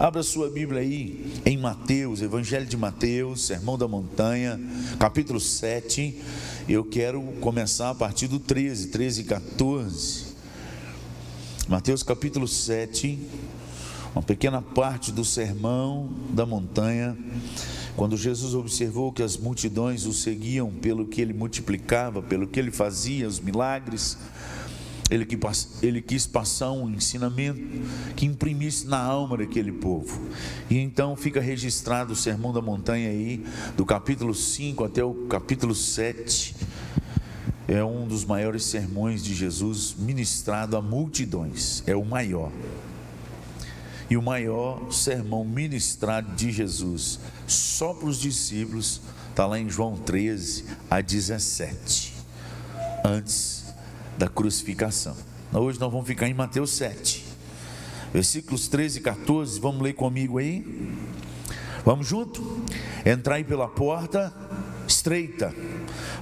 Abra sua Bíblia aí em Mateus, Evangelho de Mateus, Sermão da Montanha, capítulo 7. Eu quero começar a partir do 13, 13 e 14. Mateus capítulo 7, uma pequena parte do Sermão da Montanha, quando Jesus observou que as multidões o seguiam pelo que ele multiplicava, pelo que ele fazia, os milagres, ele, que, ele quis passar um ensinamento que imprimisse na alma daquele povo. E então fica registrado o Sermão da Montanha aí, do capítulo 5 até o capítulo 7. É um dos maiores sermões de Jesus ministrado a multidões, é o maior. E o maior sermão ministrado de Jesus só para os discípulos está lá em João 13 a 17. Antes da crucificação. Hoje nós vamos ficar em Mateus 7, versículos 13 e 14. Vamos ler comigo aí? Vamos junto? Entrai pela porta estreita,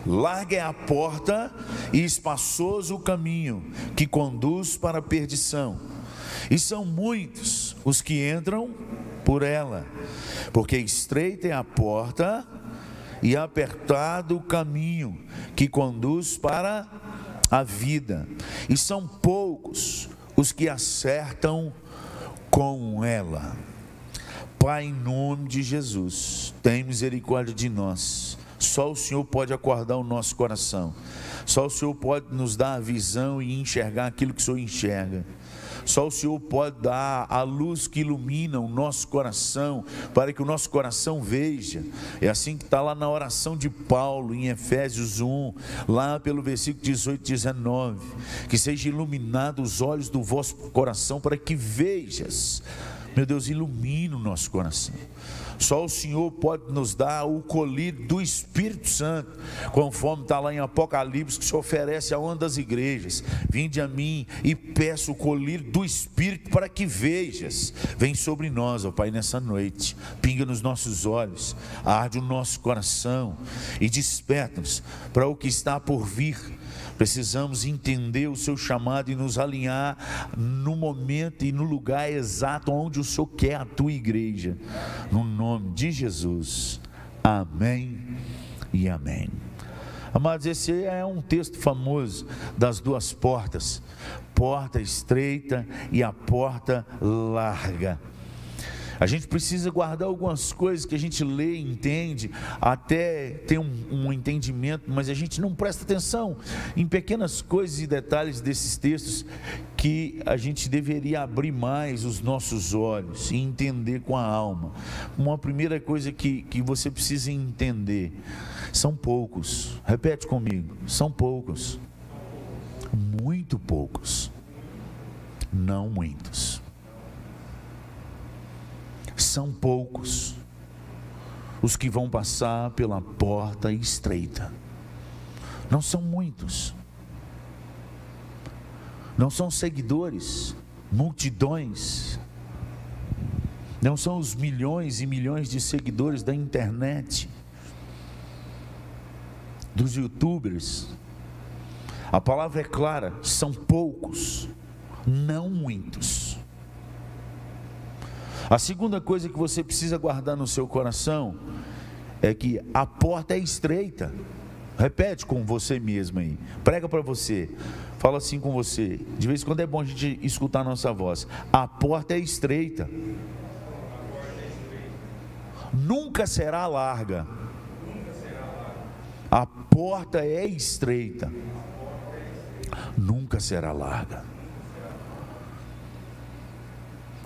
larga é a porta e espaçoso o caminho que conduz para a perdição. E são muitos os que entram por ela, porque estreita é a porta e apertado o caminho que conduz para a vida, e são poucos os que acertam com ela. Pai, em nome de Jesus, tem misericórdia de nós. Só o Senhor pode acordar o nosso coração. Só o Senhor pode nos dar a visão e enxergar aquilo que o Senhor enxerga. Só o Senhor pode dar a luz que ilumina o nosso coração, para que o nosso coração veja. É assim que está lá na oração de Paulo, em Efésios 1, lá pelo versículo 18 e 19: que seja iluminado os olhos do vosso coração, para que vejas. Meu Deus, ilumina o nosso coração. Só o Senhor pode nos dar o colírio do Espírito Santo, conforme está lá em Apocalipse, que se oferece a uma das igrejas. Vinde a mim e peço o colírio do Espírito para que vejas. Vem sobre nós, ó Pai, nessa noite. Pinga nos nossos olhos, arde o nosso coração e desperta-nos para o que está por vir Precisamos entender o seu chamado e nos alinhar no momento e no lugar exato onde o Senhor quer a tua igreja. No nome de Jesus. Amém e amém. Amados, esse é um texto famoso das duas portas: porta estreita e a porta larga. A gente precisa guardar algumas coisas que a gente lê, entende, até ter um, um, entendimento, mas a gente não presta atenção em pequenas coisas e detalhes desses textos que a gente deveria abrir mais os nossos olhos e entender com a alma. Uma primeira coisa que, que você precisa entender: são poucos, repete comigo, são poucos, muito poucos, não muitos são poucos os que vão passar pela porta estreita. Não são muitos. Não são seguidores, multidões. Não são os milhões e milhões de seguidores da internet, dos youtubers. A palavra é clara: são poucos, não muitos. A segunda coisa que você precisa guardar no seu coração é que a porta é estreita. Repete com você mesmo aí. Prega para você. Fala assim com você. De vez em quando é bom a gente escutar a nossa voz. A porta é estreita. Nunca será larga. A porta é estreita. Nunca será larga.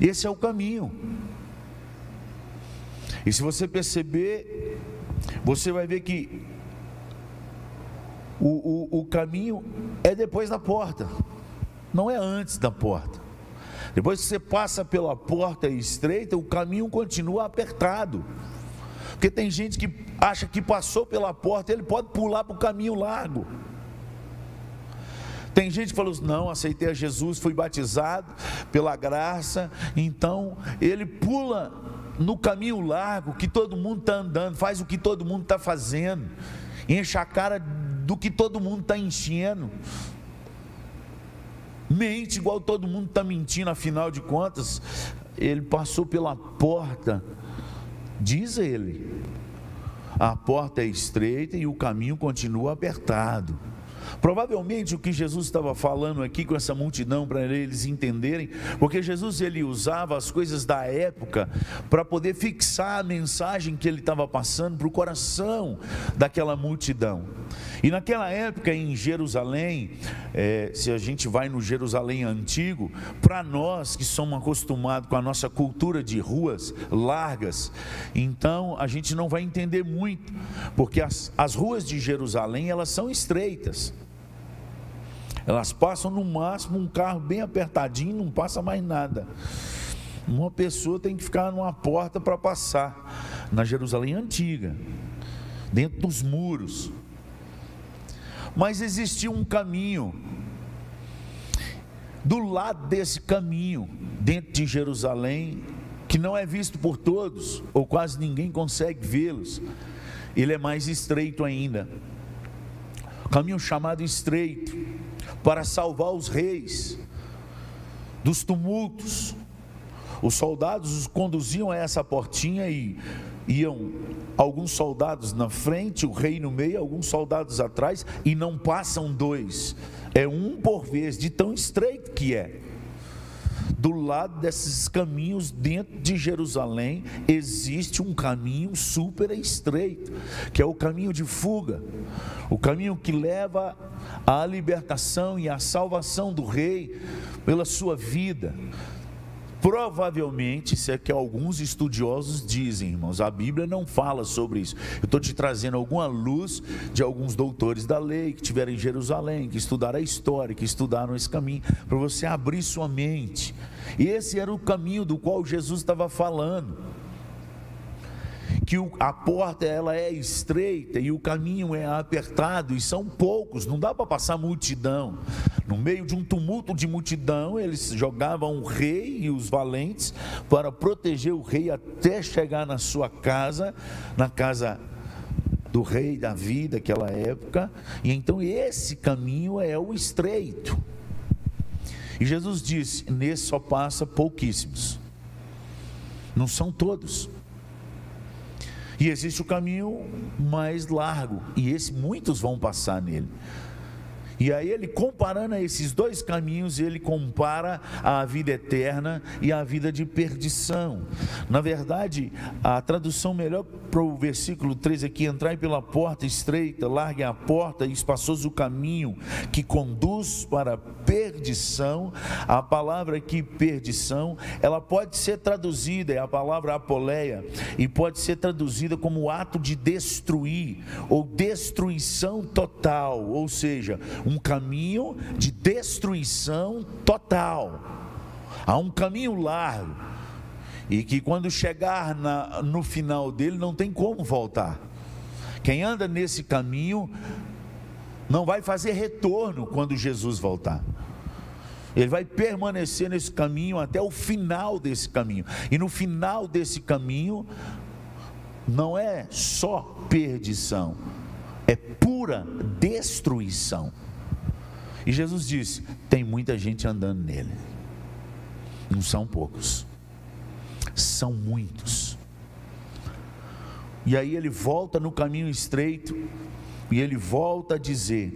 Esse é o caminho. E se você perceber, você vai ver que o, o, o caminho é depois da porta, não é antes da porta. Depois que você passa pela porta estreita, o caminho continua apertado. Porque tem gente que acha que passou pela porta, ele pode pular para o caminho largo. Tem gente que falou: não, aceitei a Jesus, fui batizado pela graça, então ele pula no caminho largo que todo mundo está andando, faz o que todo mundo está fazendo, enche a cara do que todo mundo está enchendo, mente igual todo mundo está mentindo, afinal de contas, ele passou pela porta, diz ele. A porta é estreita e o caminho continua apertado. Provavelmente o que Jesus estava falando aqui com essa multidão para eles entenderem, porque Jesus ele usava as coisas da época para poder fixar a mensagem que ele estava passando para o coração daquela multidão. E naquela época em Jerusalém, é, se a gente vai no Jerusalém antigo, para nós que somos acostumados com a nossa cultura de ruas largas, então a gente não vai entender muito, porque as, as ruas de Jerusalém elas são estreitas. Elas passam no máximo um carro bem apertadinho, não passa mais nada. Uma pessoa tem que ficar numa porta para passar na Jerusalém antiga, dentro dos muros. Mas existia um caminho. Do lado desse caminho, dentro de Jerusalém, que não é visto por todos, ou quase ninguém consegue vê-los, ele é mais estreito ainda. Caminho chamado estreito para salvar os reis dos tumultos. Os soldados os conduziam a essa portinha e iam alguns soldados na frente, o rei no meio, alguns soldados atrás, e não passam dois, é um por vez, de tão estreito que é. Do lado desses caminhos dentro de Jerusalém existe um caminho super estreito, que é o caminho de fuga, o caminho que leva à libertação e à salvação do rei pela sua vida. Provavelmente, isso é que alguns estudiosos dizem, irmãos, a Bíblia não fala sobre isso. Eu estou te trazendo alguma luz de alguns doutores da lei que estiveram em Jerusalém, que estudaram a história, que estudaram esse caminho, para você abrir sua mente. E esse era o caminho do qual Jesus estava falando que a porta ela é estreita e o caminho é apertado e são poucos, não dá para passar multidão. No meio de um tumulto de multidão, eles jogavam o rei e os valentes para proteger o rei até chegar na sua casa, na casa do rei Davi daquela época. E então esse caminho é o estreito. E Jesus disse: nesse só passa pouquíssimos. Não são todos. E existe o caminho mais largo, e esse muitos vão passar nele. E aí ele comparando esses dois caminhos, ele compara a vida eterna e a vida de perdição. Na verdade, a tradução melhor para o versículo 13 aqui, entrai pela porta estreita, largue a porta e espaçoso o caminho que conduz para a perdição. A palavra aqui perdição, ela pode ser traduzida, é a palavra apoleia, e pode ser traduzida como ato de destruir ou destruição total, ou seja, um caminho de destruição total. Há um caminho largo e que quando chegar na, no final dele não tem como voltar. Quem anda nesse caminho não vai fazer retorno quando Jesus voltar. Ele vai permanecer nesse caminho até o final desse caminho. E no final desse caminho não é só perdição, é pura destruição. E Jesus disse: tem muita gente andando nele. Não são poucos, são muitos. E aí ele volta no caminho estreito e ele volta a dizer: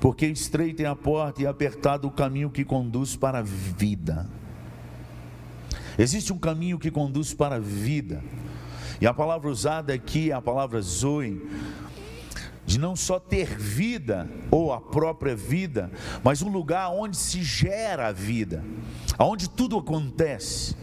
porque estreita é a porta e apertado o caminho que conduz para a vida. Existe um caminho que conduz para a vida. E a palavra usada aqui é a palavra zoe, de não só ter vida ou a própria vida, mas um lugar onde se gera a vida, onde tudo acontece.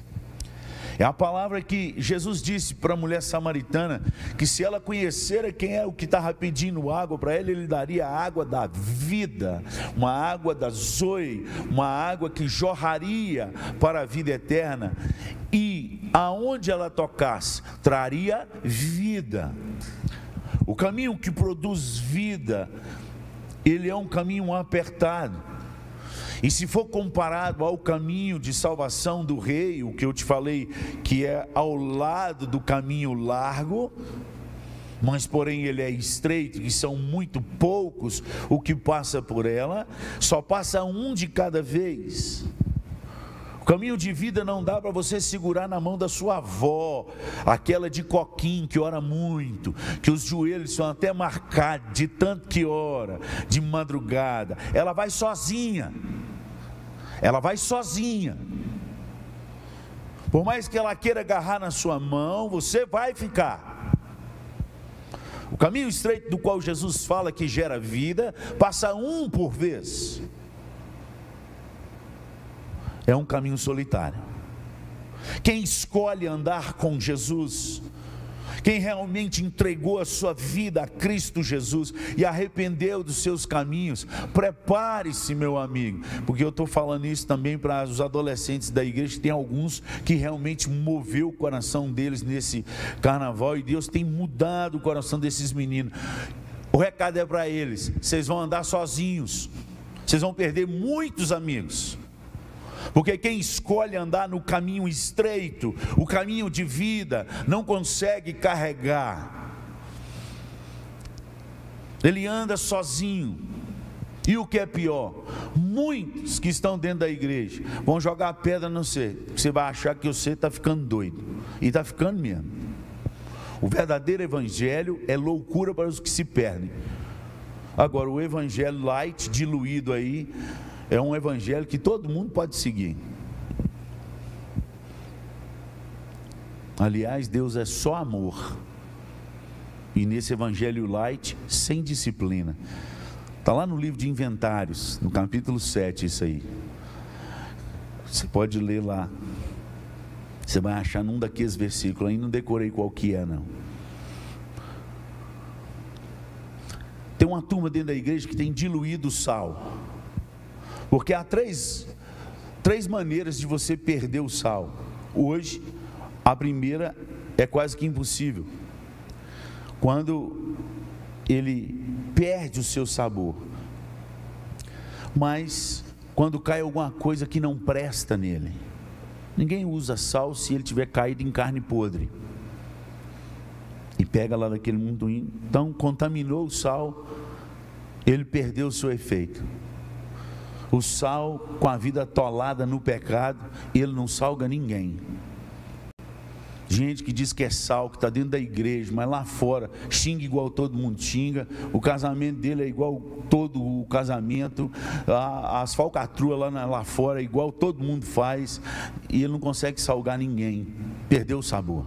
É a palavra que Jesus disse para a mulher samaritana: que se ela conhecera quem é o que estava pedindo água para ela, ele daria a água da vida, uma água da zoe, uma água que jorraria para a vida eterna, e aonde ela tocasse, traria vida. O caminho que produz vida, ele é um caminho apertado. E se for comparado ao caminho de salvação do rei, o que eu te falei, que é ao lado do caminho largo, mas porém ele é estreito e são muito poucos o que passa por ela, só passa um de cada vez. O caminho de vida não dá para você segurar na mão da sua avó, aquela de coquinho que ora muito, que os joelhos são até marcados de tanto que ora, de madrugada. Ela vai sozinha. Ela vai sozinha. Por mais que ela queira agarrar na sua mão, você vai ficar. O caminho estreito do qual Jesus fala que gera vida, passa um por vez é um caminho solitário. Quem escolhe andar com Jesus, quem realmente entregou a sua vida a Cristo Jesus e arrependeu dos seus caminhos, prepare-se, meu amigo, porque eu estou falando isso também para os adolescentes da igreja. Tem alguns que realmente moveu o coração deles nesse carnaval e Deus tem mudado o coração desses meninos. O recado é para eles: vocês vão andar sozinhos, vocês vão perder muitos amigos porque quem escolhe andar no caminho estreito, o caminho de vida, não consegue carregar. Ele anda sozinho. E o que é pior, muitos que estão dentro da igreja vão jogar pedra no você. Você vai achar que você está ficando doido. E está ficando mesmo. O verdadeiro evangelho é loucura para os que se perdem. Agora, o evangelho light, diluído aí, é um evangelho que todo mundo pode seguir. Aliás, Deus é só amor. E nesse evangelho light, sem disciplina. Está lá no livro de Inventários, no capítulo 7, isso aí. Você pode ler lá. Você vai achar num daqueles versículos, aí não decorei qual que é, não. Tem uma turma dentro da igreja que tem diluído o sal. Porque há três, três maneiras de você perder o sal. Hoje, a primeira é quase que impossível. Quando ele perde o seu sabor. Mas quando cai alguma coisa que não presta nele. Ninguém usa sal se ele tiver caído em carne podre. E pega lá daquele mundo. Então, contaminou o sal, ele perdeu o seu efeito. O sal, com a vida atolada no pecado, ele não salga ninguém. Gente que diz que é sal, que está dentro da igreja, mas lá fora xinga igual todo mundo xinga. O casamento dele é igual todo o casamento. As falcatruas lá, lá fora é igual todo mundo faz. E ele não consegue salgar ninguém. Perdeu o sabor.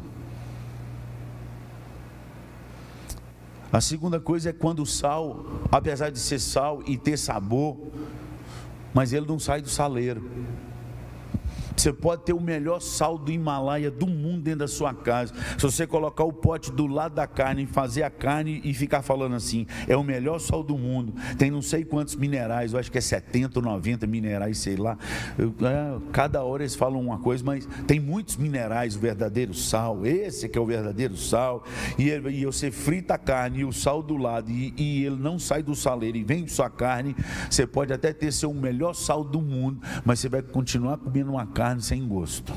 A segunda coisa é quando o sal, apesar de ser sal e ter sabor, mas ele não sai do saleiro. Você pode ter o melhor sal do Himalaia do mundo dentro da sua casa. Se você colocar o pote do lado da carne, fazer a carne e ficar falando assim, é o melhor sal do mundo. Tem não sei quantos minerais, eu acho que é 70 ou 90 minerais, sei lá. Eu, é, cada hora eles falam uma coisa, mas tem muitos minerais, o verdadeiro sal. Esse que é o verdadeiro sal. E, ele, e você frita a carne e o sal do lado, e, e ele não sai do saleiro e vem sua carne. Você pode até ter seu melhor sal do mundo, mas você vai continuar comendo uma carne carne sem gosto.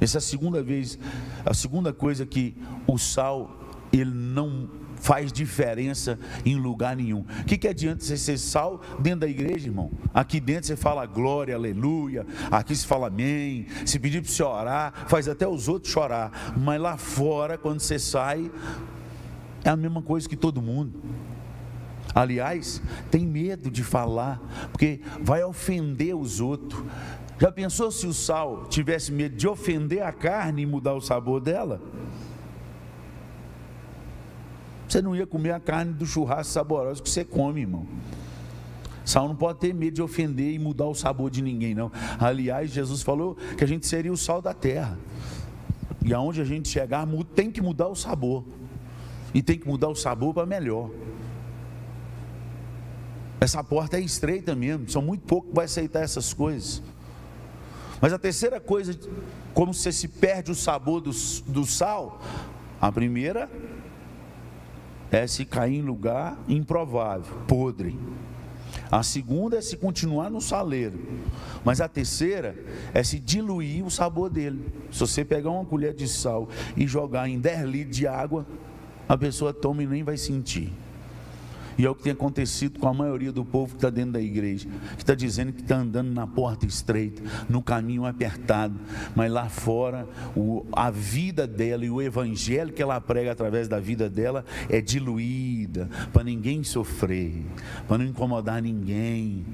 Essa é a segunda vez, a segunda coisa que o sal ele não faz diferença em lugar nenhum. O que, que adianta você ser sal dentro da igreja, irmão? Aqui dentro você fala glória, aleluia, aqui se fala amém. Se pedir para você orar, faz até os outros chorar. Mas lá fora, quando você sai, é a mesma coisa que todo mundo. Aliás, tem medo de falar, porque vai ofender os outros. Já pensou se o sal tivesse medo de ofender a carne e mudar o sabor dela? Você não ia comer a carne do churrasco saboroso que você come, irmão. Sal não pode ter medo de ofender e mudar o sabor de ninguém, não. Aliás, Jesus falou que a gente seria o sal da terra. E aonde a gente chegar, tem que mudar o sabor. E tem que mudar o sabor para melhor. Essa porta é estreita mesmo, são muito poucos que vai aceitar essas coisas. Mas a terceira coisa, como você se perde o sabor do, do sal, a primeira é se cair em lugar improvável, podre. A segunda é se continuar no saleiro. Mas a terceira é se diluir o sabor dele. Se você pegar uma colher de sal e jogar em 10 litros de água, a pessoa toma e nem vai sentir. E é o que tem acontecido com a maioria do povo que está dentro da igreja, que está dizendo que está andando na porta estreita, no caminho apertado, mas lá fora o, a vida dela e o evangelho que ela prega através da vida dela é diluída, para ninguém sofrer, para não incomodar ninguém.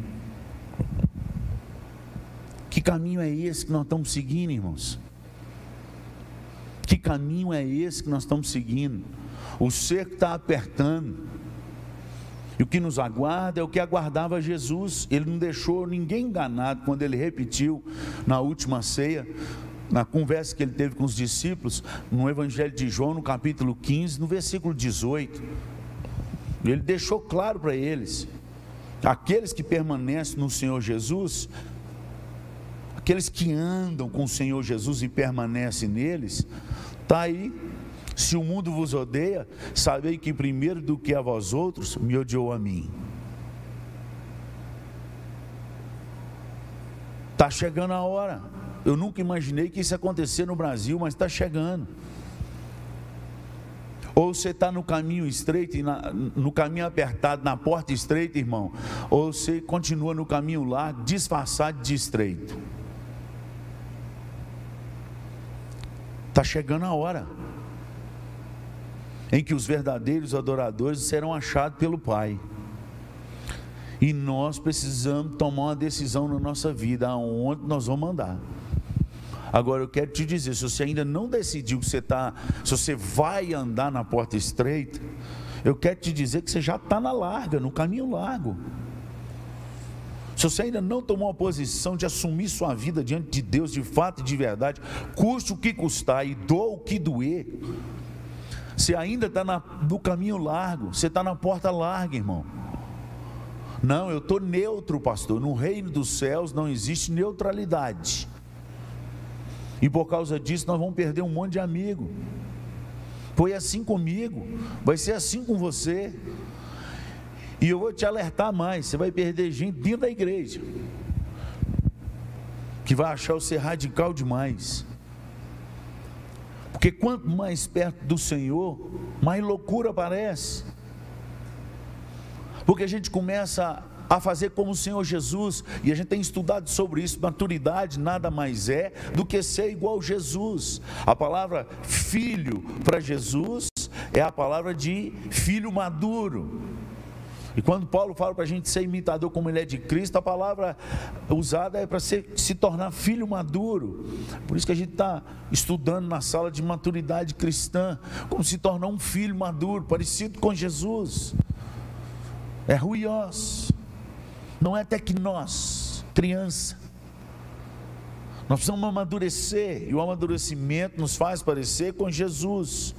Que caminho é esse que nós estamos seguindo, irmãos? Que caminho é esse que nós estamos seguindo? O cerco está apertando. E o que nos aguarda é o que aguardava Jesus. Ele não deixou ninguém enganado quando ele repetiu na última ceia, na conversa que ele teve com os discípulos, no Evangelho de João, no capítulo 15, no versículo 18. Ele deixou claro para eles: aqueles que permanecem no Senhor Jesus, aqueles que andam com o Senhor Jesus e permanecem neles, está aí se o mundo vos odeia, sabei que primeiro do que a vós outros me odiou a mim. Está chegando a hora. Eu nunca imaginei que isso ia acontecer no Brasil, mas está chegando. Ou você está no caminho estreito, no caminho apertado, na porta estreita, irmão. Ou você continua no caminho largo, disfarçado de estreito. Está chegando a hora em que os verdadeiros adoradores serão achados pelo Pai. E nós precisamos tomar uma decisão na nossa vida, aonde nós vamos andar. Agora eu quero te dizer, se você ainda não decidiu que você está, se você vai andar na porta estreita, eu quero te dizer que você já está na larga, no caminho largo. Se você ainda não tomou a posição de assumir sua vida diante de Deus de fato e de verdade, custe o que custar e doa o que doer, você ainda está no caminho largo, você está na porta larga, irmão. Não, eu estou neutro, pastor. No reino dos céus não existe neutralidade. E por causa disso nós vamos perder um monte de amigo. Foi assim comigo, vai ser assim com você. E eu vou te alertar mais: você vai perder gente dentro da igreja, que vai achar você radical demais. Porque quanto mais perto do Senhor, mais loucura parece. Porque a gente começa a fazer como o Senhor Jesus, e a gente tem estudado sobre isso. Maturidade nada mais é do que ser igual Jesus. A palavra filho para Jesus é a palavra de filho maduro. E quando Paulo fala para a gente ser imitador como ele é de Cristo, a palavra usada é para se tornar filho maduro. Por isso que a gente está estudando na sala de maturidade cristã, como se tornar um filho maduro, parecido com Jesus. É ruiós, não é tecnós, criança. Nós precisamos amadurecer, e o amadurecimento nos faz parecer com Jesus.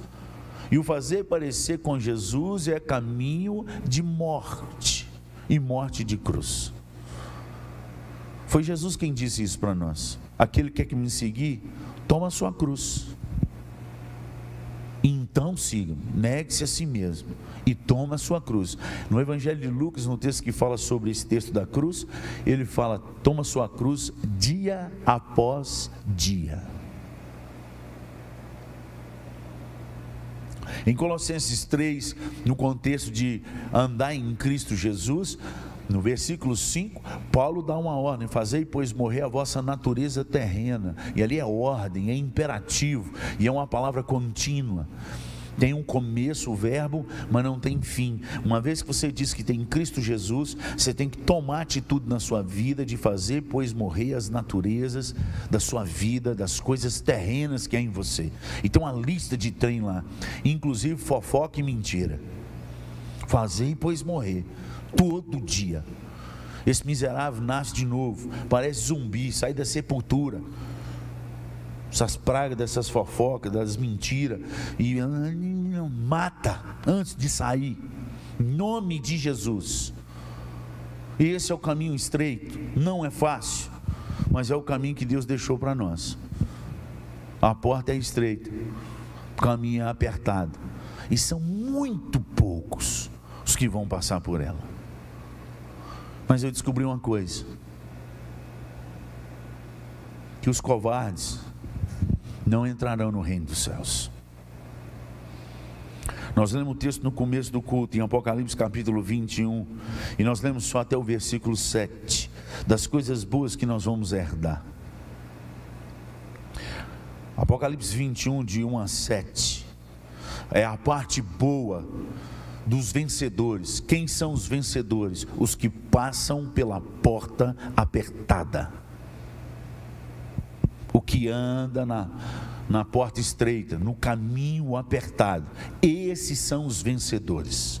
E o fazer parecer com Jesus é caminho de morte e morte de cruz. Foi Jesus quem disse isso para nós. Aquele que quer me seguir, toma a sua cruz. Então siga, negue-se a si mesmo e toma a sua cruz. No Evangelho de Lucas, no texto que fala sobre esse texto da cruz, ele fala: toma a sua cruz dia após dia. Em Colossenses 3, no contexto de andar em Cristo Jesus, no versículo 5, Paulo dá uma ordem: fazei, pois, morrer a vossa natureza terrena. E ali é ordem, é imperativo, e é uma palavra contínua. Tem um começo, o verbo, mas não tem fim. Uma vez que você diz que tem Cristo Jesus, você tem que tomar atitude na sua vida de fazer, pois morrer as naturezas da sua vida, das coisas terrenas que há em você. Então a lista de trem lá, inclusive fofoca e mentira. Fazer, pois morrer, todo dia. Esse miserável nasce de novo, parece zumbi, sai da sepultura essas pragas, dessas fofocas, das mentiras, e mata antes de sair, em nome de Jesus. Esse é o caminho estreito, não é fácil, mas é o caminho que Deus deixou para nós. A porta é estreita, o caminho é apertado, e são muito poucos os que vão passar por ela. Mas eu descobri uma coisa: que os covardes não entrarão no reino dos céus. Nós lemos o texto no começo do culto, em Apocalipse capítulo 21, e nós lemos só até o versículo 7, das coisas boas que nós vamos herdar. Apocalipse 21, de 1 a 7, é a parte boa dos vencedores. Quem são os vencedores? Os que passam pela porta apertada. O que anda na, na porta estreita, no caminho apertado. Esses são os vencedores.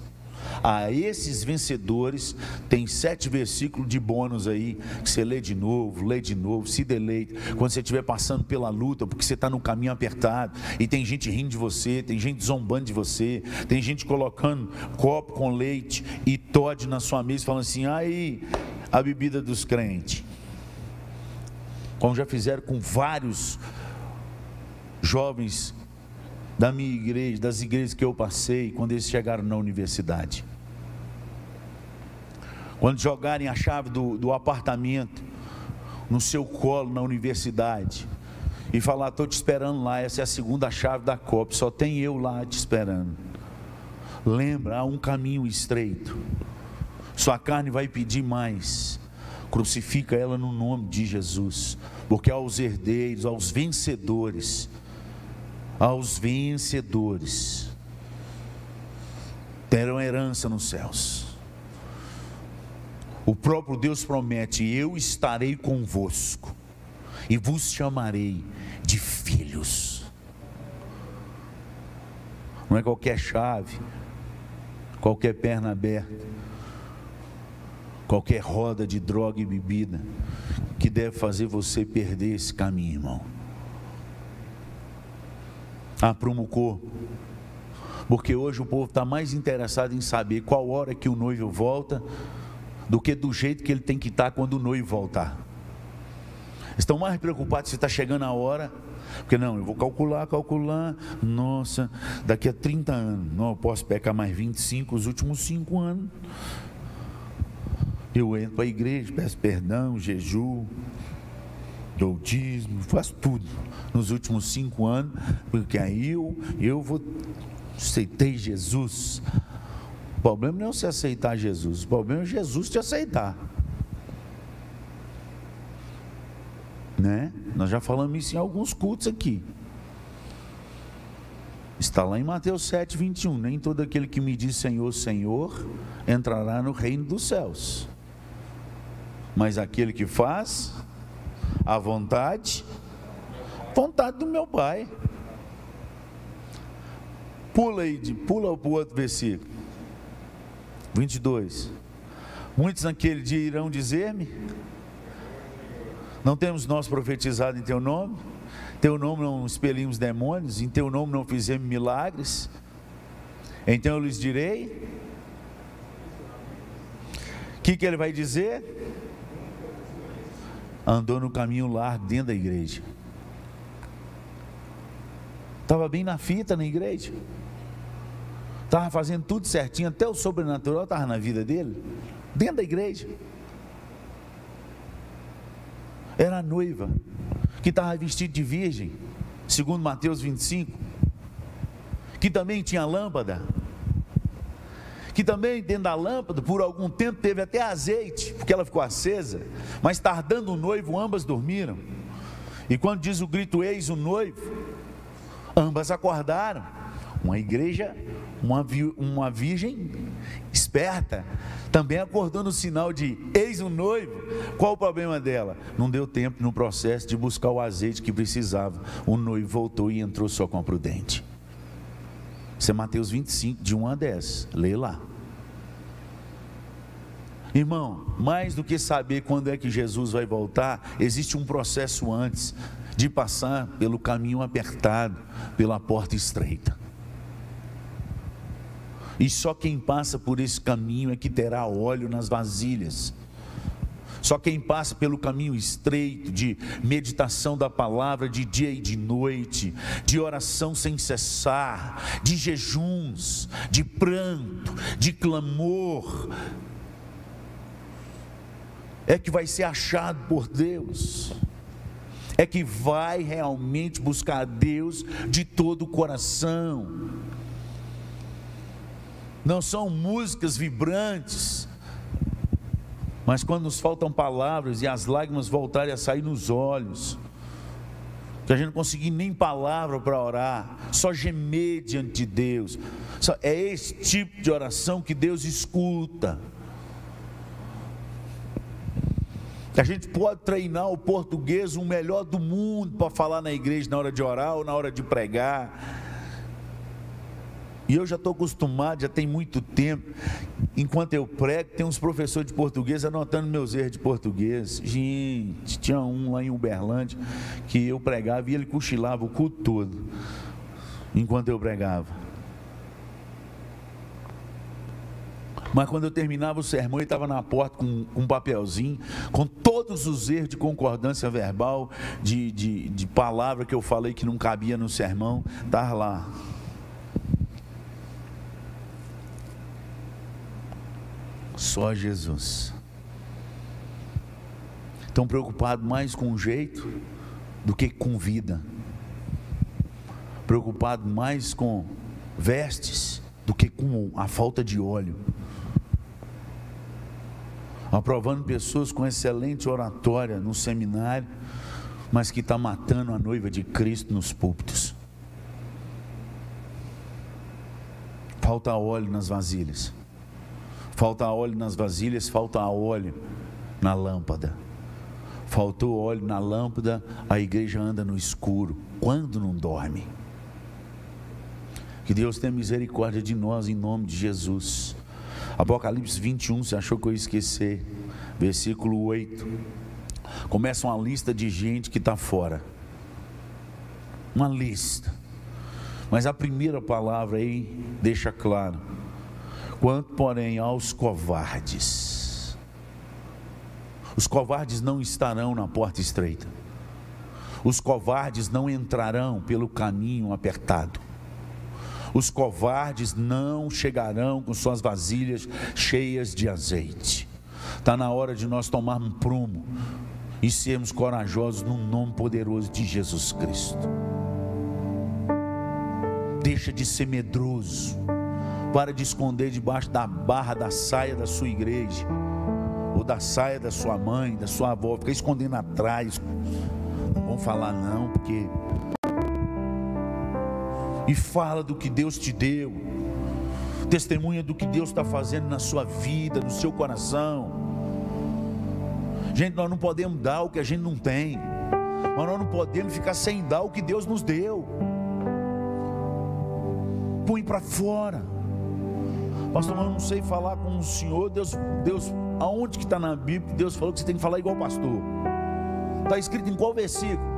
A esses vencedores, tem sete versículos de bônus aí, que você lê de novo, lê de novo, se deleita. Quando você estiver passando pela luta, porque você está no caminho apertado, e tem gente rindo de você, tem gente zombando de você, tem gente colocando copo com leite e Todd na sua mesa, falando assim: aí, a bebida dos crentes. Como já fizeram com vários jovens da minha igreja, das igrejas que eu passei, quando eles chegaram na universidade. Quando jogarem a chave do, do apartamento no seu colo na universidade e falar: Estou te esperando lá, essa é a segunda chave da COP, só tem eu lá te esperando. Lembra, há um caminho estreito. Sua carne vai pedir mais. Crucifica ela no nome de Jesus, porque aos herdeiros, aos vencedores, aos vencedores terão herança nos céus. O próprio Deus promete: Eu estarei convosco e vos chamarei de filhos. Não é qualquer chave, qualquer perna aberta, qualquer roda de droga e bebida que deve fazer você perder esse caminho, irmão. Corpo. Porque hoje o povo está mais interessado em saber qual hora que o noivo volta do que do jeito que ele tem que estar tá quando o noivo voltar. Estão mais preocupados se está chegando a hora. Porque não, eu vou calcular, calcular. Nossa, daqui a 30 anos, não eu posso pecar mais 25, os últimos 5 anos. Eu entro para a igreja, peço perdão, jejum, dou dízimo, faço tudo nos últimos cinco anos, porque aí eu, eu vou aceitei Jesus. O problema não é você aceitar Jesus, o problema é Jesus te aceitar. Né? Nós já falamos isso em alguns cultos aqui. Está lá em Mateus 7, 21. Nem todo aquele que me diz Senhor, Senhor, entrará no reino dos céus. Mas aquele que faz a vontade, vontade do meu Pai. Pula aí, pula para o outro versículo. 22. Muitos naquele dia irão dizer-me: Não temos nós profetizado em teu nome? Teu nome não expelimos demônios, em teu nome não fizemos milagres. Então eu lhes direi: O que, que ele vai dizer? Andou no caminho largo dentro da igreja. Estava bem na fita na igreja. Estava fazendo tudo certinho, até o sobrenatural estava na vida dele, dentro da igreja. Era a noiva, que estava vestida de virgem, segundo Mateus 25, que também tinha lâmpada, que também dentro da lâmpada, por algum tempo, teve até azeite, porque ela ficou acesa, mas tardando o noivo, ambas dormiram. E quando diz o grito, eis o noivo, ambas acordaram. Uma igreja uma, uma virgem esperta, também acordou no sinal de eis o noivo. Qual o problema dela? Não deu tempo no processo de buscar o azeite que precisava. O noivo voltou e entrou só com a prudente. Isso é Mateus 25, de 1 a 10. Lê lá. Irmão, mais do que saber quando é que Jesus vai voltar, existe um processo antes de passar pelo caminho apertado, pela porta estreita. E só quem passa por esse caminho é que terá óleo nas vasilhas. Só quem passa pelo caminho estreito de meditação da palavra de dia e de noite, de oração sem cessar, de jejuns, de pranto, de clamor, é que vai ser achado por Deus, é que vai realmente buscar a Deus de todo o coração. Não são músicas vibrantes, mas quando nos faltam palavras e as lágrimas voltarem a sair nos olhos, que a gente não conseguir nem palavra para orar, só gemer diante de Deus. É esse tipo de oração que Deus escuta. A gente pode treinar o português o melhor do mundo para falar na igreja na hora de orar ou na hora de pregar. E eu já estou acostumado, já tem muito tempo. Enquanto eu prego, tem uns professores de português anotando meus erros de português. Gente, tinha um lá em Uberlândia que eu pregava e ele cochilava o culto todo, enquanto eu pregava. Mas quando eu terminava o sermão, ele estava na porta com, um papelzinho, com todos os erros de concordância verbal, de, de, de palavra que eu falei que não cabia no sermão, estava lá. Só Jesus. Estão preocupados mais com o jeito do que com vida. Preocupado mais com vestes do que com a falta de óleo. Aprovando pessoas com excelente oratória no seminário, mas que está matando a noiva de Cristo nos púlpitos. Falta óleo nas vasilhas. Falta óleo nas vasilhas, falta óleo na lâmpada. Faltou óleo na lâmpada, a igreja anda no escuro. Quando não dorme? Que Deus tenha misericórdia de nós em nome de Jesus. Apocalipse 21, você achou que eu ia esquecer? Versículo 8. Começa uma lista de gente que está fora. Uma lista. Mas a primeira palavra aí deixa claro Quanto, porém, aos covardes, os covardes não estarão na porta estreita, os covardes não entrarão pelo caminho apertado, os covardes não chegarão com suas vasilhas cheias de azeite. Está na hora de nós tomarmos prumo e sermos corajosos no nome poderoso de Jesus Cristo. Deixa de ser medroso para de esconder debaixo da barra da saia da sua igreja, ou da saia da sua mãe, da sua avó, fica escondendo atrás. Não vão falar não, porque. E fala do que Deus te deu, testemunha do que Deus está fazendo na sua vida, no seu coração. Gente, nós não podemos dar o que a gente não tem, mas nós não podemos ficar sem dar o que Deus nos deu. Põe para fora. Pastor, mas eu não sei falar com o Senhor. Deus, Deus, aonde que está na Bíblia? Deus falou que você tem que falar igual pastor. Está escrito em qual versículo?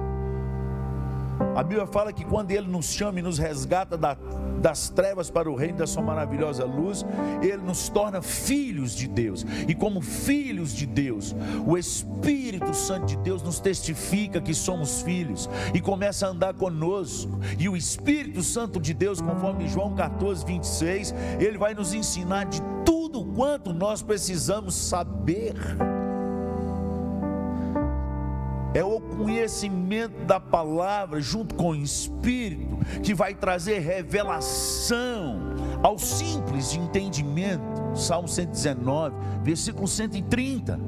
A Bíblia fala que quando Ele nos chama e nos resgata da, das trevas para o reino da Sua maravilhosa luz, Ele nos torna filhos de Deus. E como filhos de Deus, o Espírito Santo de Deus nos testifica que somos filhos e começa a andar conosco. E o Espírito Santo de Deus, conforme João 14, 26, Ele vai nos ensinar de tudo quanto nós precisamos saber é o conhecimento da palavra junto com o Espírito que vai trazer revelação ao simples entendimento. Salmo 119, versículo 130.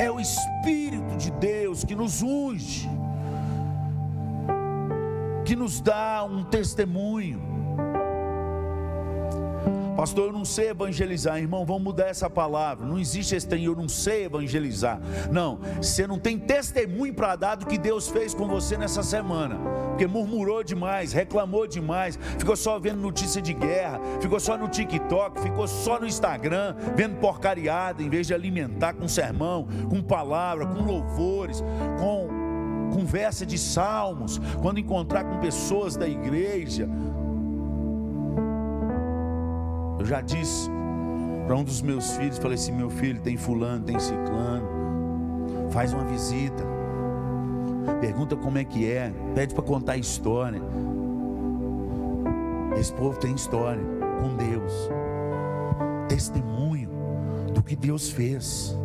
É o Espírito de Deus que nos unge, que nos dá um testemunho Pastor, eu não sei evangelizar, irmão, vamos mudar essa palavra. Não existe esse trem, eu não sei evangelizar. Não, você não tem testemunho para dar do que Deus fez com você nessa semana. Porque murmurou demais, reclamou demais, ficou só vendo notícia de guerra, ficou só no TikTok, ficou só no Instagram, vendo porcariada, em vez de alimentar com sermão, com palavra, com louvores, com conversa de salmos, quando encontrar com pessoas da igreja, eu já disse para um dos meus filhos, falei assim, meu filho tem fulano, tem ciclano, faz uma visita, pergunta como é que é, pede para contar a história. Esse povo tem história com Deus, testemunho do que Deus fez.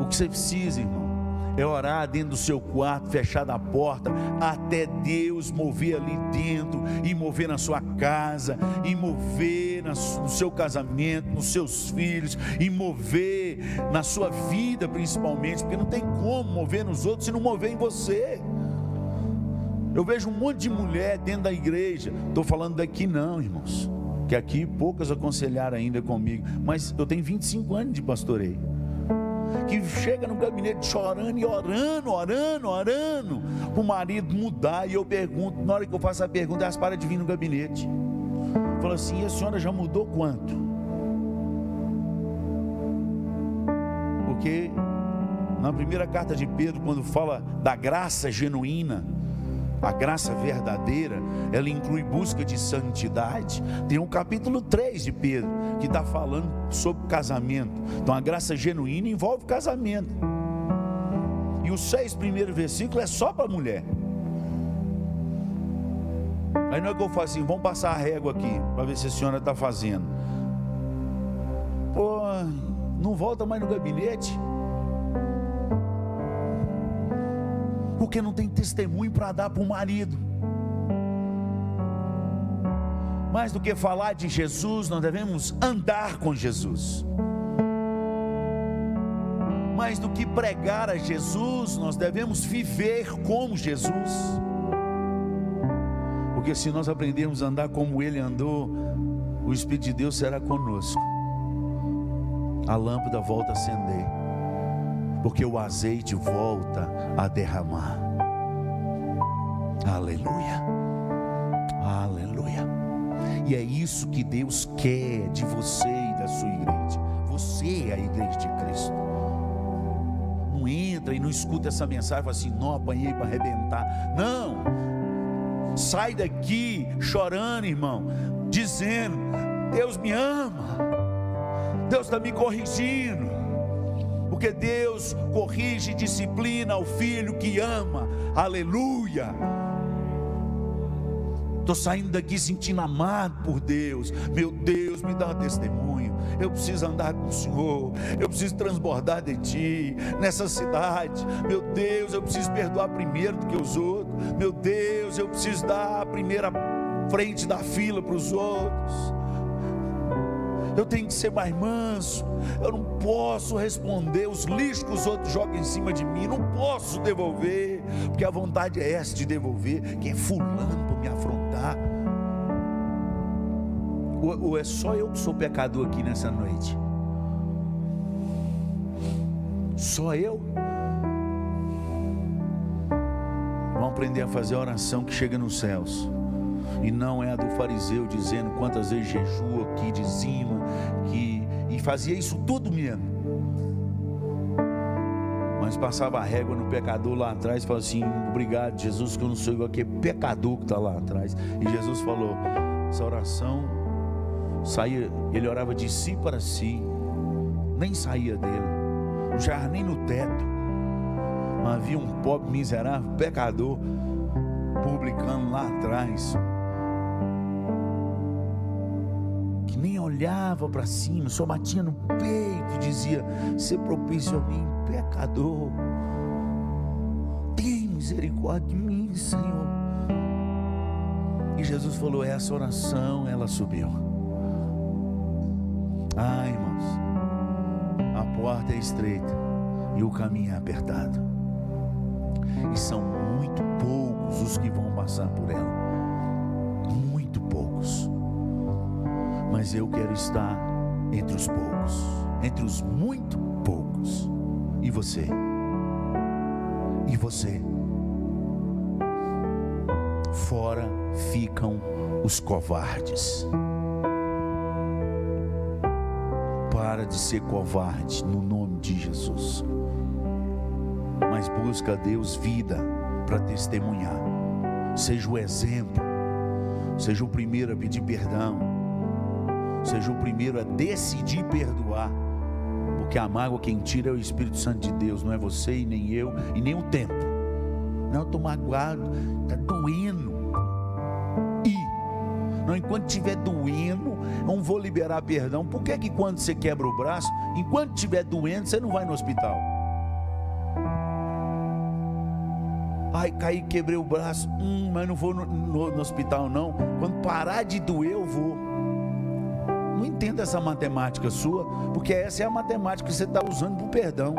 O que você precisa, irmão, é orar dentro do seu quarto, fechada a porta, até Deus mover ali dentro, e mover na sua casa, e mover no seu casamento, nos seus filhos, e mover na sua vida principalmente, porque não tem como mover nos outros se não mover em você. Eu vejo um monte de mulher dentro da igreja, estou falando daqui não, irmãos, que aqui poucas aconselharam ainda comigo, mas eu tenho 25 anos de pastoreio que chega no gabinete chorando e orando, orando, orando, para o marido mudar. E eu pergunto, na hora que eu faço a pergunta, elas param de vir no gabinete. Fala assim: e a senhora já mudou quanto? Porque na primeira carta de Pedro, quando fala da graça genuína, a graça verdadeira, ela inclui busca de santidade. Tem um capítulo 3 de Pedro que está falando sobre casamento. Então a graça genuína envolve casamento. E os seis primeiros versículos é só para mulher. Aí não é que eu falo assim, vamos passar a régua aqui, para ver se a senhora está fazendo. Pô, não volta mais no gabinete. porque não tem testemunho para dar para o marido. Mais do que falar de Jesus, nós devemos andar com Jesus. Mais do que pregar a Jesus, nós devemos viver como Jesus. Porque se nós aprendermos a andar como Ele andou, o Espírito de Deus será conosco. A lâmpada volta a acender porque o azeite volta a derramar. Aleluia, aleluia. E é isso que Deus quer de você e da sua igreja. Você é a igreja de Cristo. Não entra e não escuta essa mensagem e fala assim: não apanhei para arrebentar. Não, sai daqui chorando, irmão, dizendo: Deus me ama, Deus está me corrigindo porque Deus corrige e disciplina o filho que ama, aleluia. Estou saindo daqui sentindo amado por Deus. Meu Deus, me dá um testemunho. Eu preciso andar com o Senhor. Eu preciso transbordar de Ti nessa cidade. Meu Deus, eu preciso perdoar primeiro do que os outros. Meu Deus, eu preciso dar a primeira frente da fila para os outros eu tenho que ser mais manso, eu não posso responder os lixos que os outros jogam em cima de mim, não posso devolver, porque a vontade é essa de devolver, quem é fulano para me afrontar. Ou, ou é só eu que sou pecador aqui nessa noite? Só eu? Vamos aprender a fazer a oração que chega nos céus e não é a do fariseu dizendo quantas vezes jejua, que dizima, que e fazia isso tudo mesmo. Passava a régua no pecador lá atrás falava assim: Obrigado, Jesus, que eu não sou igual aquele pecador que está lá atrás. E Jesus falou: Essa oração saía, ele orava de si para si, nem saía dele, chegava nem no teto. Havia um pobre miserável, pecador, publicando lá atrás. Nem olhava para cima, só batia no peito e dizia: Ser propício a mim, pecador. Tem misericórdia de mim, Senhor. E Jesus falou: Essa oração, ela subiu. Ah, irmãos, a porta é estreita e o caminho é apertado. E são muito poucos os que vão passar por ela. Mas eu quero estar entre os poucos, entre os muito poucos. E você? E você? Fora ficam os covardes. Para de ser covarde no nome de Jesus. Mas busca a Deus vida para testemunhar. Seja o exemplo. Seja o primeiro a pedir perdão Seja o primeiro a decidir perdoar. Porque a mágoa quem tira é o Espírito Santo de Deus, não é você e nem eu e nem o tempo. Não, estou magoado, está doendo. E, não, enquanto estiver doendo, não vou liberar perdão. Por que, que quando você quebra o braço, enquanto estiver doendo, você não vai no hospital? Ai, caí, quebrei o braço. Hum, mas não vou no, no, no hospital, não. Quando parar de doer, eu vou. Não entenda essa matemática sua, porque essa é a matemática que você está usando para o perdão.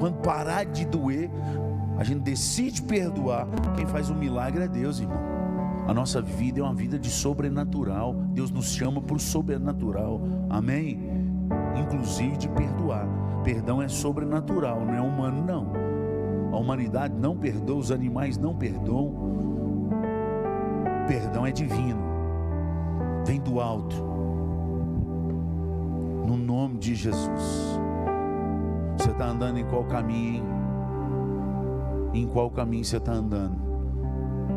Quando parar de doer, a gente decide perdoar. Quem faz o milagre é Deus, irmão. A nossa vida é uma vida de sobrenatural. Deus nos chama para o sobrenatural. Amém? Inclusive de perdoar. Perdão é sobrenatural, não é humano, não. A humanidade não perdoa, os animais não perdoam. Perdão é divino, vem do alto. No nome de Jesus. Você está andando em qual caminho, hein? Em qual caminho você está andando?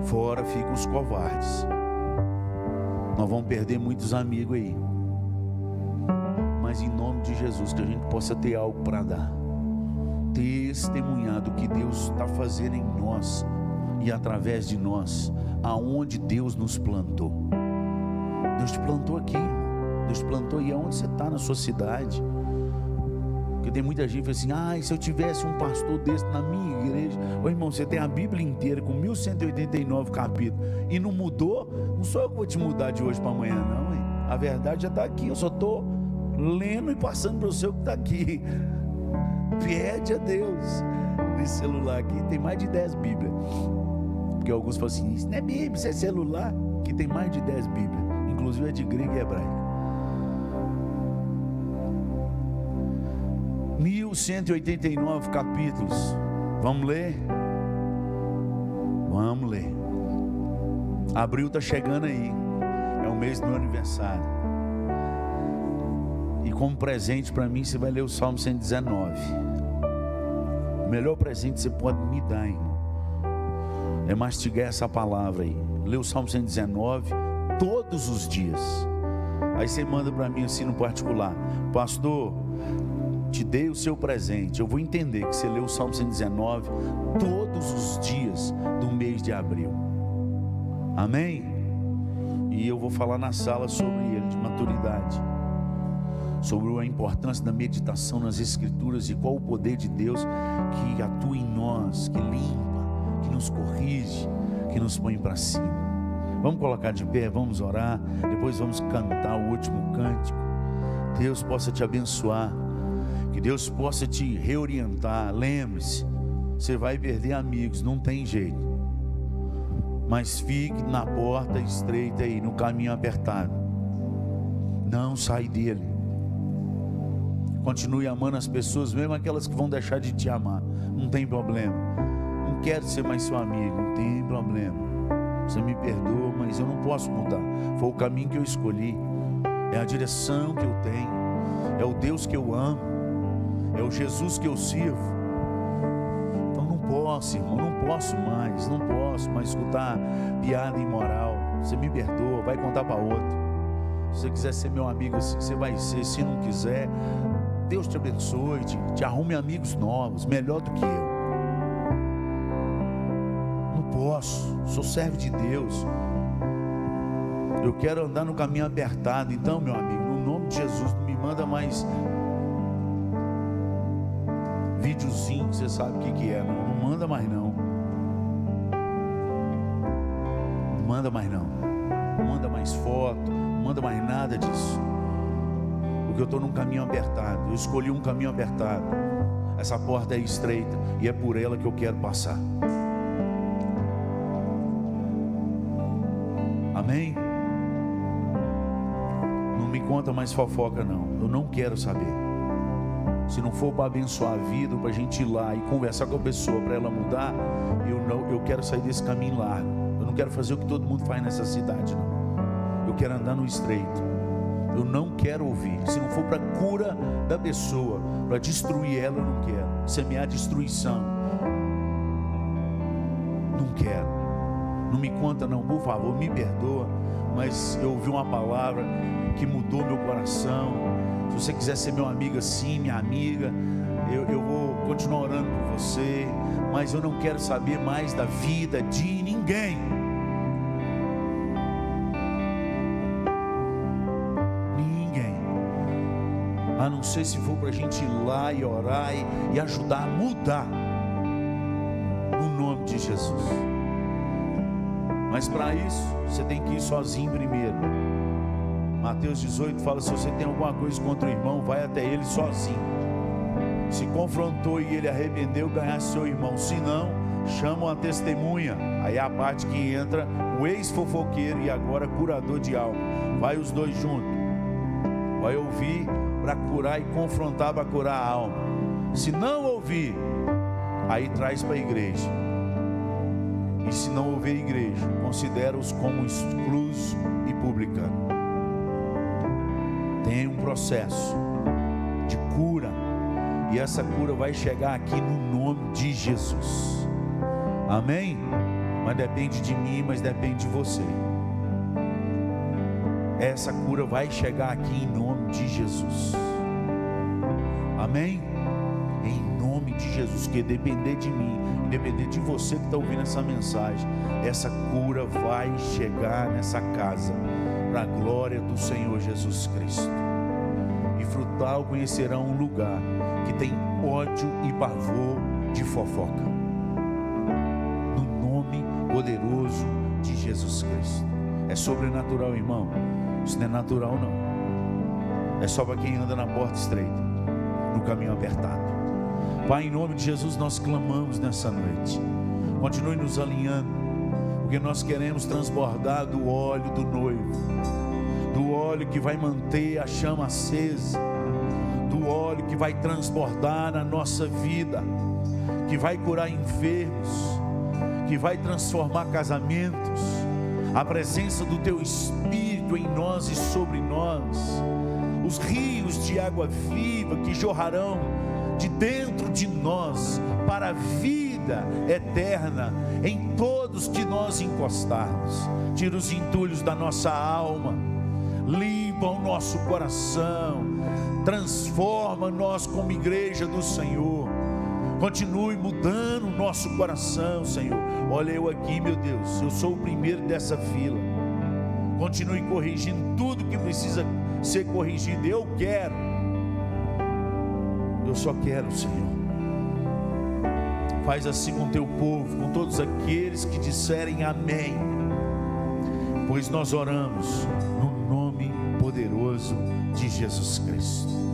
Fora ficam os covardes. Nós vamos perder muitos amigos aí. Mas em nome de Jesus, que a gente possa ter algo para dar testemunhar do que Deus está fazendo em nós e através de nós, aonde Deus nos plantou. Deus te plantou aqui, Deus plantou e aonde você está na sua cidade. Porque tem muita gente que assim: ah, se eu tivesse um pastor desse na minha igreja. Ô irmão, você tem a Bíblia inteira com 1189 capítulos e não mudou, não sou eu que vou te mudar de hoje para amanhã, não. Hein? A verdade já está aqui, eu só estou lendo e passando para o seu que está aqui. Pede a Deus. Nesse celular aqui tem mais de 10 Bíblias. Porque alguns falam assim: Isso não é Bíblia, isso é celular. Que tem mais de 10 Bíblias. Inclusive é de grego e hebraico. 1189 capítulos. Vamos ler? Vamos ler. Abril está chegando aí. É o mês do meu aniversário. E como presente para mim, você vai ler o Salmo 119. O melhor presente que você pode me dar, irmão, é mastigar essa palavra aí. Lê o Salmo 119 todos os dias. Aí você manda para mim assim no particular, pastor, te dei o seu presente. Eu vou entender que você leu o Salmo 119 todos os dias do mês de abril. Amém? E eu vou falar na sala sobre ele, de maturidade sobre a importância da meditação nas Escrituras e qual o poder de Deus que atua em nós, que limpa, que nos corrige, que nos põe para cima. Vamos colocar de pé, vamos orar, depois vamos cantar o último cântico. Deus possa te abençoar, que Deus possa te reorientar. Lembre-se, você vai perder amigos, não tem jeito. Mas fique na porta estreita aí, no caminho apertado. Não sai dele. Continue amando as pessoas, mesmo aquelas que vão deixar de te amar. Não tem problema. Não quero ser mais seu amigo, não tem problema. Você me perdoa, mas eu não posso mudar. Foi o caminho que eu escolhi. É a direção que eu tenho. É o Deus que eu amo. É o Jesus que eu sirvo. Então não posso, irmão, não posso mais, não posso mais escutar piada imoral. Você me perdoa, vai contar para outro. Se você quiser ser meu amigo, assim, você vai ser. Se não quiser, Deus te abençoe, te, te arrume amigos novos, melhor do que eu. Não posso, sou servo de Deus. Eu quero andar no caminho apertado. Então, meu amigo, no nome de Jesus, não me manda mais videozinho, você sabe o que, que é. Não, não manda mais não. Não manda mais não. Não manda mais foto, não manda mais nada disso porque eu estou num caminho apertado. Eu escolhi um caminho apertado. Essa porta é estreita e é por ela que eu quero passar. Amém? Não me conta mais fofoca, não. Eu não quero saber. Se não for para abençoar a vida, para a gente ir lá e conversar com a pessoa para ela mudar, eu não, eu quero sair desse caminho largo. Eu não quero fazer o que todo mundo faz nessa cidade, não. Eu quero andar no estreito eu não quero ouvir. Se não for para cura da pessoa, para destruir ela, eu não quero. Semear destruição, não quero. Não me conta, não, por favor, me perdoa. Mas eu ouvi uma palavra que mudou meu coração. Se você quiser ser meu amigo assim, minha amiga, eu, eu vou continuar orando por você. Mas eu não quero saber mais da vida de ninguém. a não ser se for para a gente ir lá e orar e, e ajudar a mudar, no nome de Jesus. Mas para isso, você tem que ir sozinho primeiro. Mateus 18 fala: se você tem alguma coisa contra o irmão, vai até ele sozinho. Se confrontou e ele arrependeu, ganhasse seu irmão. Se não, chama uma testemunha. Aí é a parte que entra o ex-fofoqueiro e agora curador de alma. Vai os dois juntos. Vai ouvir para curar e confrontar para curar a alma. Se não ouvir, aí traz para a igreja. E se não houver igreja, considera-os como excluso e publicano. Tem um processo de cura. E essa cura vai chegar aqui no nome de Jesus. Amém? Mas depende de mim, mas depende de você. Essa cura vai chegar aqui em nome de Jesus. Amém? Em nome de Jesus, que depender de mim, depender de você que está ouvindo essa mensagem, essa cura vai chegar nessa casa, para a glória do Senhor Jesus Cristo. E frutal conhecerão um lugar que tem ódio e pavor de fofoca poderoso de Jesus Cristo. É sobrenatural, irmão. Isso não é natural, não. É só para quem anda na porta estreita, no caminho apertado. Pai, em nome de Jesus, nós clamamos nessa noite. Continue nos alinhando, porque nós queremos transbordar do óleo do noivo, do óleo que vai manter a chama acesa, do óleo que vai transbordar na nossa vida, que vai curar enfermos que vai transformar casamentos, a presença do Teu Espírito em nós e sobre nós, os rios de água viva que jorrarão de dentro de nós para a vida eterna em todos que nós encostarmos. Tira os entulhos da nossa alma, limpa o nosso coração, transforma nós como igreja do Senhor Continue mudando o nosso coração, Senhor. Olha eu aqui, meu Deus. Eu sou o primeiro dessa fila. Continue corrigindo tudo que precisa ser corrigido. Eu quero. Eu só quero, Senhor. Faz assim com teu povo, com todos aqueles que disserem amém. Pois nós oramos no nome poderoso de Jesus Cristo.